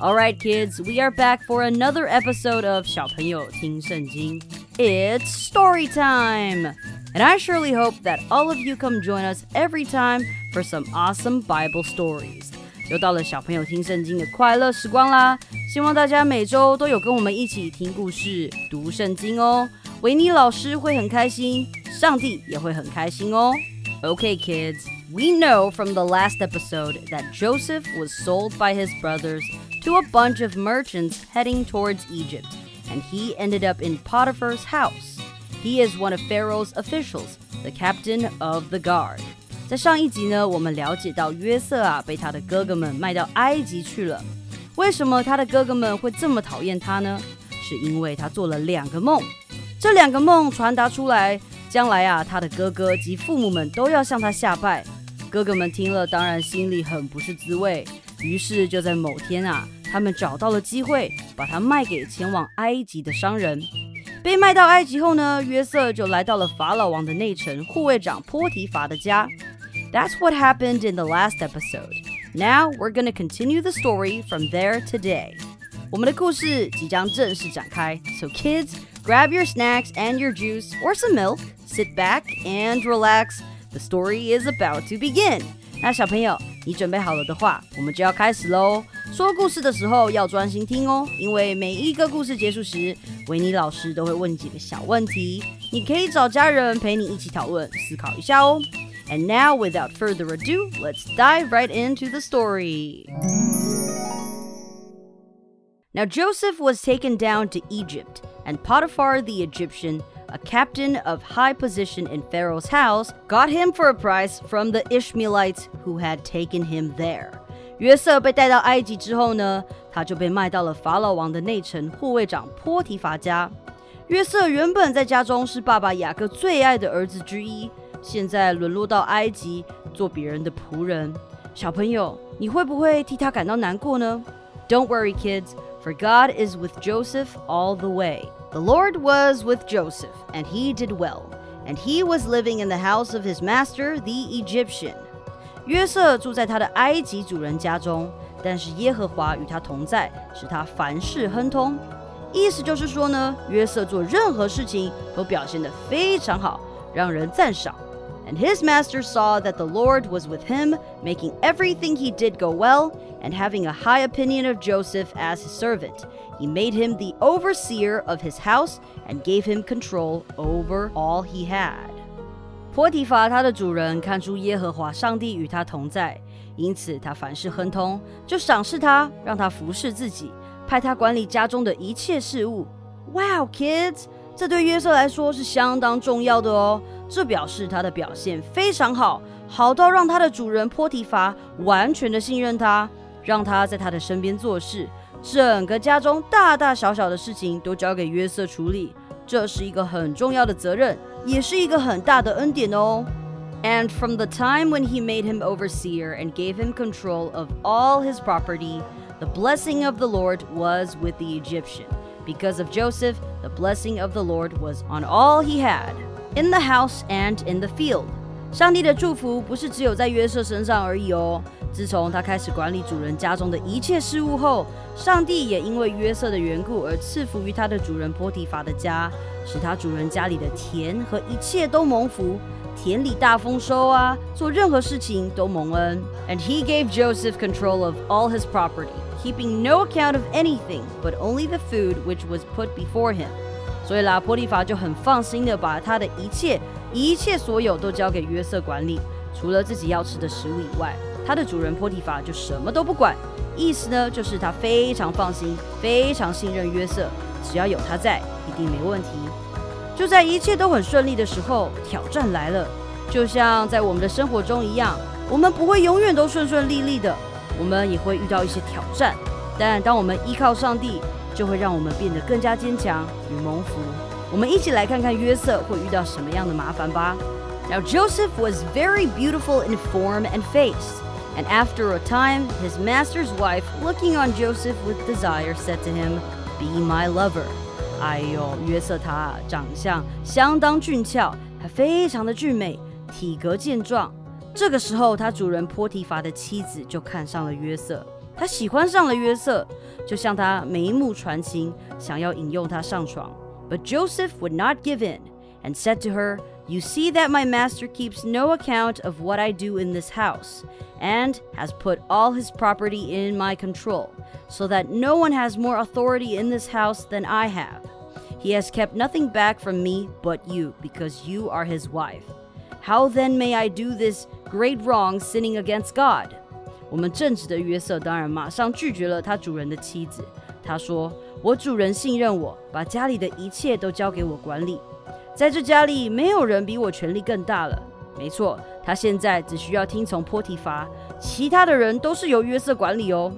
Alright, kids, we are back for another episode of 小朋友听圣经. It's story time! And I surely hope that all of you come join us every time for some awesome Bible stories. 又到了小朋友听圣经的快乐时光啦！希望大家每周都有跟我们一起听故事、读圣经哦。维尼老师会很开心，上帝也会很开心哦。Okay, kids, we know from the last episode that Joseph was sold by his brothers to a bunch of merchants heading towards Egypt, and he ended up in Potiphar's house. He is one of Pharaoh's officials, the captain of the guard. 在上一集呢，我们了解到约瑟啊被他的哥哥们卖到埃及去了。为什么他的哥哥们会这么讨厌他呢？是因为他做了两个梦，这两个梦传达出来。将来啊，他的哥哥及父母们都要向他下拜。哥哥们听了，当然心里很不是滋味。于是就在某天啊，他们找到了机会，把他卖给前往埃及的商人。被卖到埃及后呢，约瑟就来到了法老王的内城护卫长波提法的家。That's what happened in the last episode. Now we're gonna continue the story from there today. 我们的故事即将正式展开。So kids, grab your snacks and your juice or some milk. Sit back and relax. The story is about to begin. 那小朋友，你准备好了的话，我们就要开始喽。 说故事的时候要专心听哦，因为每一个故事结束时，维尼老师都会问几个小问题，你可以找家人陪你一起讨论、思考一下哦。And now, without further ado, let's dive right into the story. Now, Joseph was taken down to Egypt, and Potiphar the Egyptian a captain of high position in Pharaoh's house, got him for a price from the Ishmaelites who had taken him there. 约瑟被带到埃及之后呢，他就被卖到了法老王的内臣护卫长波提乏家。约瑟原本在家中是爸爸雅各最爱的儿子之一，现在沦落到埃及做别人的仆人。小朋友，你会不会替他感到难过呢？Don't worry, kids, for God is with Joseph all the way. The Lord was with Joseph, and he did well, and he was living in the house of his master, the Egyptian. 约瑟住在他的埃及主人家中，但是耶和华与他同在，使他凡事亨通。意思就是说呢，约瑟做任何事情都表现得非常好，让人赞赏。And his master saw that the Lord was with him, making everything he did go well, and having a high opinion of Joseph as his servant. He made him the overseer of his house and gave him control over all he had. 波提法他的主人看出耶和华上帝与他同在，因此他凡事亨通，就赏识他，让他服侍自己，派他管理家中的一切事务。Wow, kids！这对约瑟来说是相当重要的哦。这表示他的表现非常好，好到让他的主人波提法完全的信任他，让他在他的身边做事。整个家中大大小小的事情都交给约瑟处理，这是一个很重要的责任，也是一个很大的恩典哦。And from the time when he made him overseer and gave him control of all his property, the blessing of the Lord was with the Egyptian. Because of Joseph, the blessing of the Lord was on all he had, in the house and in the field. 上帝的祝福不是只有在约瑟身上而已哦。 自从他开始管理主人家中的一切事务后，上帝也因为约瑟的缘故而赐福于他的主人波提法的家，使他主人家里的田和一切都蒙福，田里大丰收啊，做任何事情都蒙恩。And he gave Joseph control of all his property, keeping no account of anything but only the food which was put before him. 所以啦，波提法就很放心的把他的一切。一切所有都交给约瑟管理，除了自己要吃的食物以外，他的主人波提法就什么都不管。意思呢，就是他非常放心，非常信任约瑟，只要有他在，一定没问题。就在一切都很顺利的时候，挑战来了，就像在我们的生活中一样，我们不会永远都顺顺利利的，我们也会遇到一些挑战。但当我们依靠上帝，就会让我们变得更加坚强与蒙福。我们一起来看看约瑟会遇到什么样的麻烦吧。Now Joseph was very beautiful in form and face. And after a time, his master's wife, looking on Joseph with desire, said to him, Be my lover. 哎呦，约瑟他长相相当俊俏，还非常的俊美，体格健壮。这个时候，他主人波提乏的妻子就看上了约瑟，他喜欢上了约瑟，就向他眉目传情，想要引诱他上床。But Joseph would not give in and said to her, You see that my master keeps no account of what I do in this house, and has put all his property in my control, so that no one has more authority in this house than I have. He has kept nothing back from me but you, because you are his wife. How then may I do this great wrong, sinning against God? 我们正直的约瑟当然马上拒绝了他主人的妻子。他说：“我主人信任我，把家里的一切都交给我管理。” 在这家里，没有人比我权力更大了。没错，他现在只需要听从波提乏，其他的人都是由约瑟管理哦。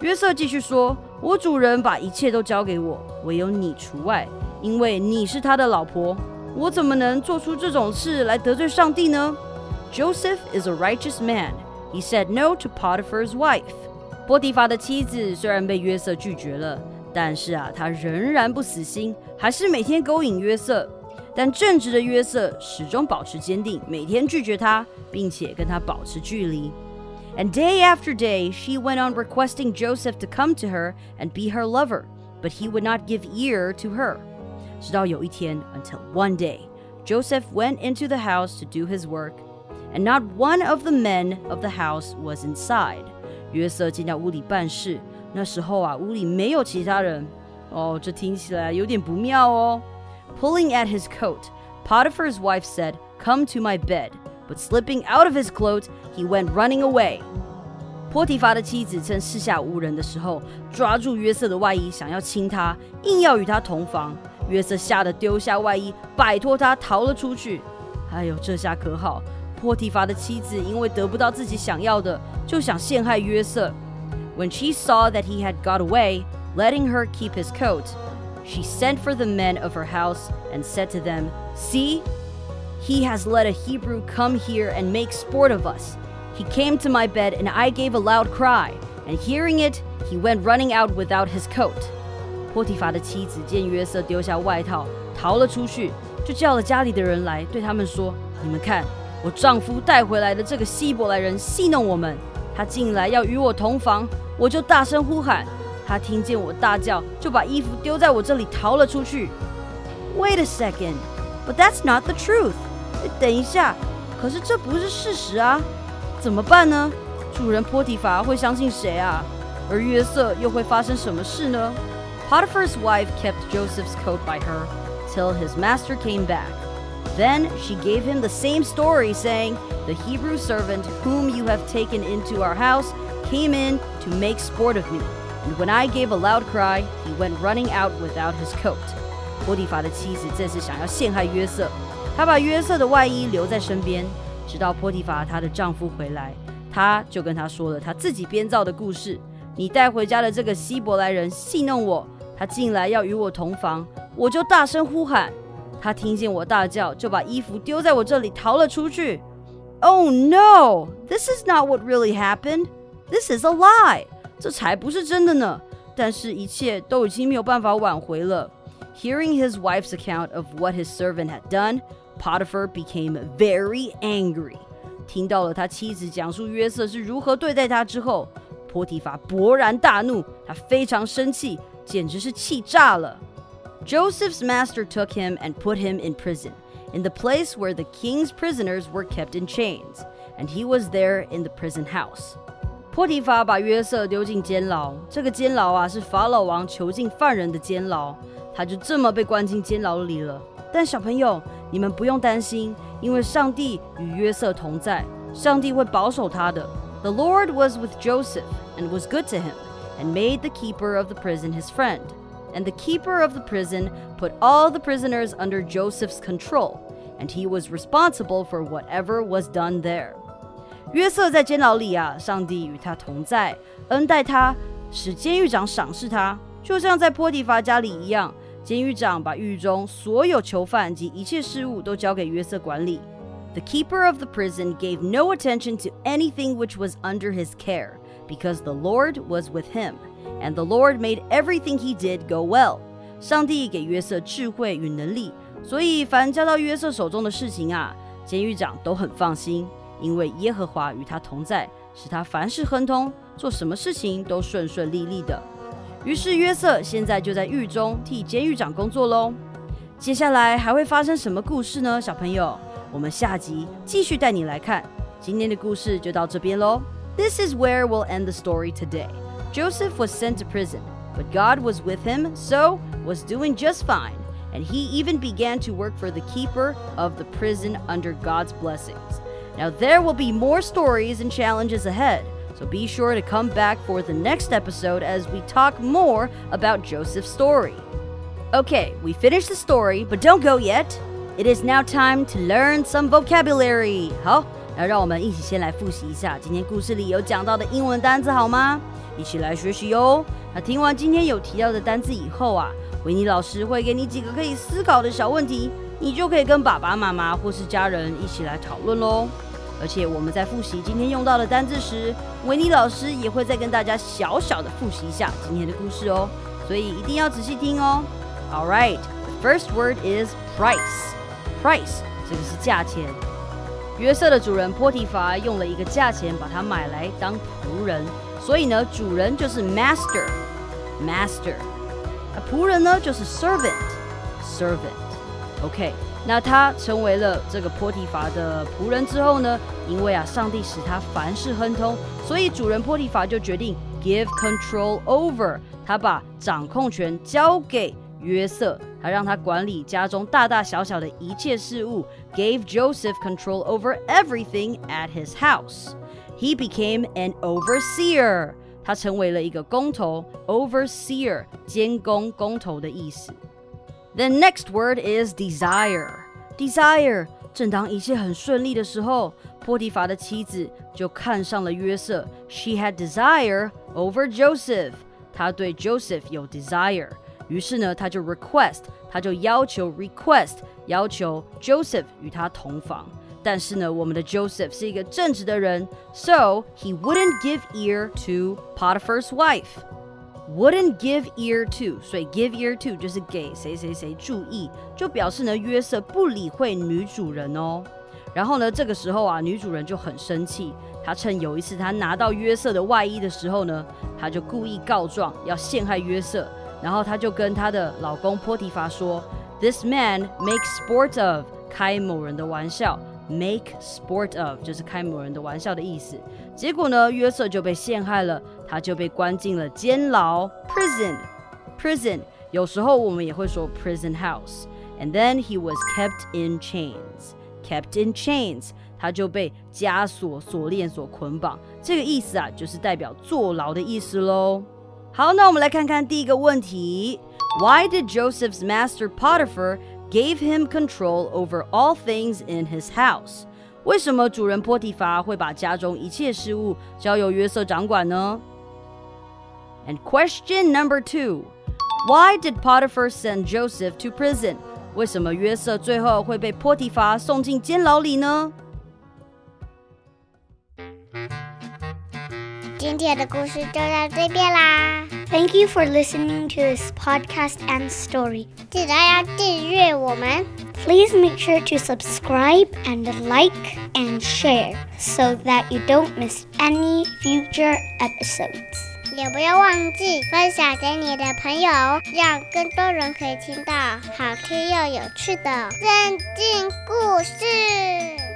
约瑟继续说：“我主人把一切都交给我，唯有你除外，因为你是他的老婆。我怎么能做出这种事来得罪上帝呢？”Joseph is a righteous man. He said no to Potiphar's wife. 波提乏的妻子虽然被约瑟拒绝了，但是啊，他仍然不死心，还是每天勾引约瑟。但正直的约瑟始终保持坚定，每天拒绝他，并且跟他保持距离。And day after day, she went on requesting Joseph to come to her and be her lover, but he would not give ear to her. 直到有一天，until one day, Joseph went into the house to do his work, and not one of the men of the house was inside. 约瑟进到屋里办事，那时候啊，屋里没有其他人。哦，这听起来有点不妙哦。 Pulling at his coat, Potiphar's wife said, Come to my bed. But slipping out of his clothes, he went running away. 波提乏的妻子趁四下无人的时候，抓住约瑟的外衣，想要亲他，硬要与他同房。约瑟吓得丢下外衣，摆脱他，逃了出去。哎呦，这下可好，波提乏的妻子因为得不到自己想要的，就想陷害约瑟。When she saw that he had got away, letting her keep his coat, she sent for the men of her house and said to them, See, he has let a Hebrew come here and make sport of us. He came to my bed, and I gave a loud cry, and hearing it, he went running out without his coat. 波提乏的妻子见约瑟丢下外套逃了出去，就叫了家里的人来，对他们说：“你们看，我丈夫带回来的这个希伯来人戏弄我们，他进来要与我同房，我就大声呼喊。” 他听见我大叫，就把衣服丢在我这里逃了出去。Wait a second, but that's not the truth. 等一下，可是这不是事实啊！怎么办呢？主人波提乏会相信谁啊？而约瑟又会发生什么事呢？Potiphar's wife kept Joseph's coat by her till his master came back. Then she gave him the same story, saying, The Hebrew servant whom you have taken into our house came in to make sport of me. And when I gave a loud cry, he went running out without his coat. 波提乏的妻子这次想要陷害约瑟，她把约瑟的外衣留在身边，直到波提乏她的丈夫回来，她就跟他说了她自己编造的故事。你带回家的这个希伯来人戏弄我，他进来要与我同房，我就大声呼喊，他听见我大叫，就把衣服丢在我这里逃了出去。Oh no! This is not what really happened. This is a lie. 这才不是真的呢。但是，一切都已经没有办法挽回了。Hearing his wife's account of what his servant had done, Potiphar became very angry. 听到了他妻子讲述约瑟是如何对待他之后，波提乏勃然大怒，他非常生气，简直是气炸了。Joseph's master took him and put him in prison, in the place where the king's prisoners were kept in chains, and he was there in the prison house. 波提乏把约瑟丢进监牢，这个监牢啊是法老王囚禁犯人的监牢，他就这么被关进监牢里了。但小朋友，你们不用担心，因为上帝与约瑟同在，上帝会保守他的。The Lord was with Joseph and was good to him, and made the keeper of the prison his friend. And the keeper of the prison put all the prisoners under Joseph's control, and he was responsible for whatever was done there. 约瑟在监牢里啊，上帝与他同在，恩待他，使监狱长赏识他，就像在波提乏家里一样，监狱长把狱中所有囚犯及一切事务都交给约瑟管理。The keeper of the prison gave no attention to anything which was under his care, because the Lord was with him, and the Lord made everything he did go well. 上帝给约瑟智慧与能力，所以凡交到约瑟手中的事情啊，监狱长都很放心，因为耶和华与他同在，使他凡事亨通，做什么事情都顺顺利利的。于是约瑟现在就在狱中替监狱长工作喽。接下来还会发生什么故事呢？小朋友，我们下集继续带你来看。今天的故事就到这边喽。This is where we'll end the story today. Joseph was sent to prison, but God was with him, so was doing just fine. And he even began to work for the keeper of the prison under God's blessings. Now, there will be more stories and challenges ahead. So be sure to come back for the next episode as we talk more about Joseph's story. Okay, we finished the story, but don't go yet. It is now time to learn some vocabulary. 好，那让我们一起先来复习一下今天故事里有讲到的英文单词，好吗？一起来学习哟。那听完今天有提到的单词以后啊，维尼老师会给你几个可以思考的小问题，你就可以跟爸爸妈妈或是家人一起来讨论喽。 而且我们在复习今天用到的单字时，维尼老师也会再跟大家小小的复习一下今天的故事哦，所以一定要仔细听哦。All right, the first word is price. Price 这个是价钱。约瑟的主人波提乏用了一个价钱把他买来当仆人，所以呢，主人就是 master, master，那仆人呢就是 servant, servant。OK。那他成为了这个波提乏的仆人之后呢？因为啊，上帝使他凡事亨通，所以主人波提乏就决定 give control over，他把掌控权交给约瑟，他让他管理家中大大小小的一切事务，gave Joseph control over everything at his house. He became an overseer，他成为了一个工头，overseer 监工工头的意思。The next word is desire. Desire. 正当一切很顺利的时候，波提乏的妻子就看上了约瑟。She had desire over Joseph. 她对 Joseph 有 desire。于是呢，她就 request，她就要求 request，要求 Joseph 与她同房。但是呢，我们的 Joseph 是一个正直的人，so he wouldn't give ear to Potiphar's wife Wouldn't give ear to，所以 give ear to 就是给谁谁谁注意，就表示呢约瑟不理会女主人哦。然后呢，这个时候啊，女主人就很生气，她趁有一次她拿到约瑟的外衣的时候呢，她就故意告状要陷害约瑟，然后她就跟她的老公波提乏说，This man makes sport of，开某人的玩笑。Make sport of 就是开某人的玩笑的意思。结果呢，约瑟就被陷害了，他就被关进了监牢 prison 有时候我们也会说 prison house。And then he was kept in chains. Kept in chains，他就被枷锁、锁链所捆绑。这个意思啊，就是代表坐牢的意思喽。好，那我们来看看第一个问题：Why did Joseph's master Potiphar gave him control over all things in his house？为什么主人波提乏会把家中一切事物交由约瑟掌管呢？？And question number two, why did Potiphar send Joseph to prison? 为什么约瑟最后会被波提乏送进监牢里呢？今天的故事就到这边啦。Thank you for listening to this podcast and story. 记得要订阅我们。Please make sure to subscribe and like and share so that you don't miss any future episodes. 也不要忘记分享给你的朋友，让更多人可以听到好听又有趣的圣经故事。